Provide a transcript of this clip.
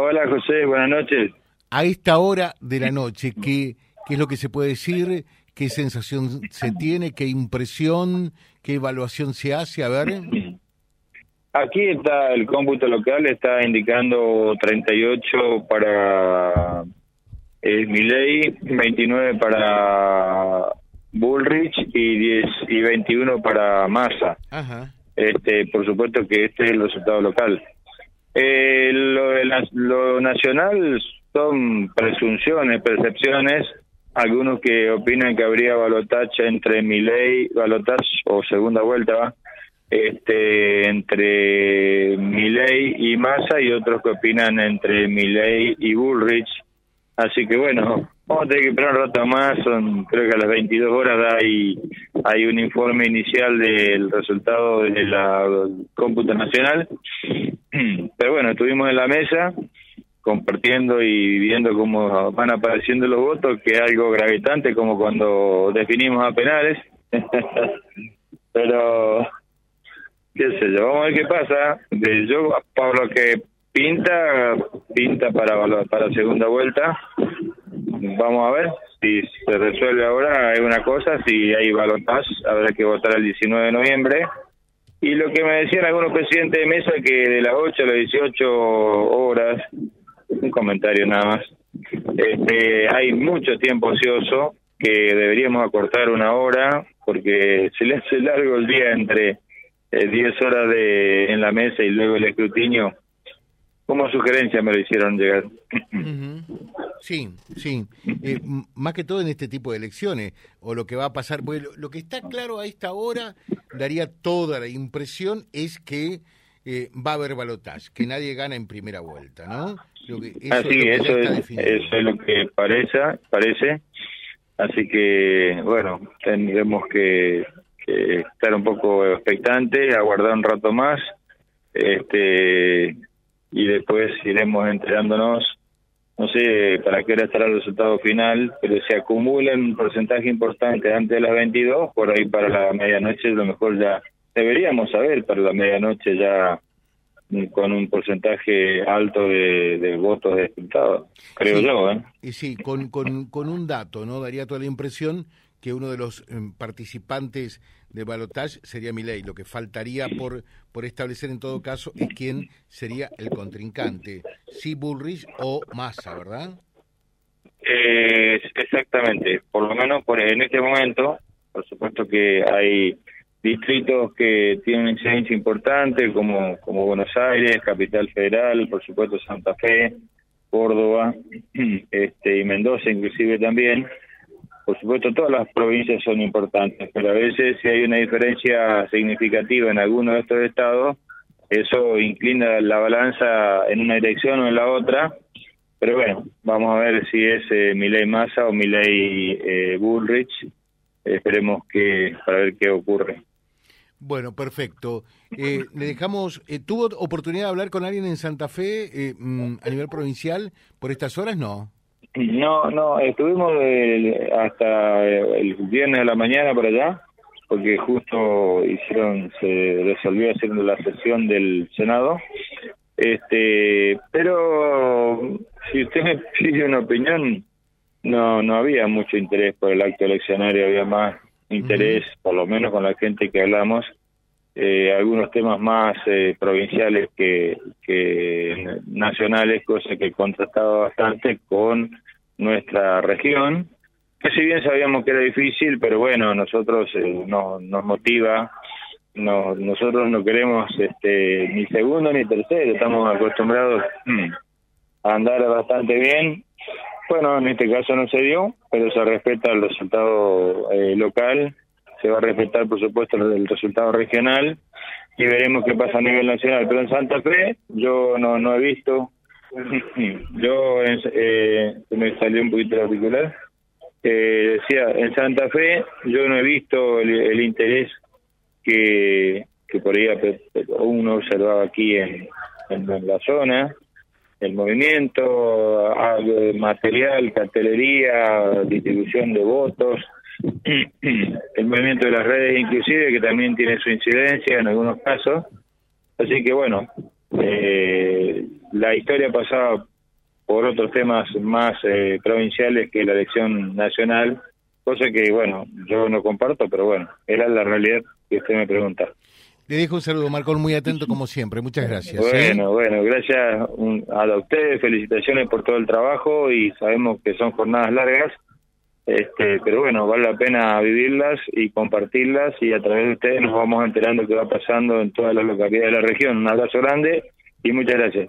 Hola José, buenas noches. A esta hora de la noche, ¿qué, qué es lo que se puede decir? ¿Qué sensación se tiene? ¿Qué impresión? ¿Qué evaluación se hace? A ver. Aquí está el cómputo local, está indicando 38 para eh, Miley, 29 para Bullrich y 10 y 21 para Massa. Ajá. Este, por supuesto que este es el resultado local. Eh, lo, lo nacional son presunciones, percepciones. Algunos que opinan que habría balotaje entre Milei, balotaje o segunda vuelta, ¿va? este, entre Milei y Massa y otros que opinan entre Milei y Bullrich. Así que bueno, vamos a tener que esperar un rato más, son creo que a las 22 horas hay, hay un informe inicial del resultado de la cómputo nacional. Pero bueno, estuvimos en la mesa compartiendo y viendo cómo van apareciendo los votos, que es algo gravitante como cuando definimos a penales. Pero qué sé yo, vamos a ver qué pasa. De yo, por lo que pinta, pinta para para segunda vuelta. Vamos a ver si se resuelve ahora es una cosa, si hay balotaje, habrá que votar el 19 de noviembre. Y lo que me decían algunos presidentes de mesa que de las 8 a las 18 horas, un comentario nada más, este, hay mucho tiempo ocioso que deberíamos acortar una hora porque se le hace largo el día entre eh, 10 horas de en la mesa y luego el escrutinio. Como sugerencia me lo hicieron llegar. Sí, sí. Eh, más que todo en este tipo de elecciones, o lo que va a pasar, porque lo que está claro a esta hora, daría toda la impresión, es que eh, va a haber balotaje, que nadie gana en primera vuelta, ¿no? Lo que- eso Así, es lo que es, eso es lo que parece, parece. Así que, bueno, tendremos que, que estar un poco expectantes, aguardar un rato más, este y después iremos enterándonos, no sé para qué hora estará el resultado final, pero se acumula un porcentaje importante antes de las 22, por ahí para la medianoche, a lo mejor ya deberíamos saber para la medianoche ya con un porcentaje alto de, de votos creo Sí. yo, ¿eh? Y sí, con, con, con un dato, ¿no? Daría toda la impresión que uno de los em, participantes del balotaje sería Milei. Lo que faltaría por, por establecer en todo caso es quién sería el contrincante, si Bullrich o Massa, ¿verdad? Eh, exactamente, por lo menos por en este momento, por supuesto que hay distritos que tienen incidencia importante como, como Buenos Aires, Capital Federal, por supuesto Santa Fe, Córdoba este, y Mendoza inclusive también. Por supuesto todas las provincias son importantes, pero a veces si hay una diferencia significativa en alguno de estos estados, eso inclina la balanza en una dirección o en la otra. Pero bueno, vamos a ver si es eh, Milei Massa o Milei eh, Bullrich. Esperemos que para ver qué ocurre. Bueno, perfecto. Eh, le dejamos. eh, ¿Tuvo oportunidad de hablar con alguien en Santa Fe eh, mm, a nivel provincial por estas horas? No. No, no, estuvimos el- hasta el viernes de la mañana por allá, porque justo hicieron, se resolvió hacer la sesión del Senado. Este, pero si usted me pide una opinión, no, no había mucho interés por el acto eleccionario, había más interés, por lo menos con la gente que hablamos, eh, algunos temas más eh, provinciales que, que nacionales, cosa que contrastaba bastante con nuestra región, que si bien sabíamos que era difícil, pero bueno, nosotros eh, no, nos motiva, no, nosotros no queremos este, ni segundo ni tercero, estamos acostumbrados mm, a andar bastante bien. Bueno, en este caso no se dio, pero se respeta el resultado eh, local, se va a respetar por supuesto el, resultado regional y veremos qué pasa a nivel nacional. Pero en Santa Fe yo no, no he visto, yo eh, me salió un poquito el auricular, eh, decía, en Santa Fe yo no he visto el, el interés que, que por ahí uno observaba aquí en, en, la zona, el movimiento, material, cartelería, distribución de votos, el movimiento de las redes inclusive, que también tiene su incidencia en algunos casos. Así que bueno, eh, la historia pasaba por otros temas más eh, provinciales que la elección nacional, cosa que, bueno, yo no comparto, pero bueno, era la realidad que usted me pregunta. Le dejo un saludo, Marcón, muy atento como siempre. Muchas gracias. ¿eh? Bueno, bueno, gracias a ustedes, felicitaciones por todo el trabajo y sabemos que son jornadas largas, este, pero bueno, vale la pena vivirlas y compartirlas y a través de ustedes nos vamos enterando qué va pasando en todas las localidades de la región. Un abrazo grande y muchas gracias.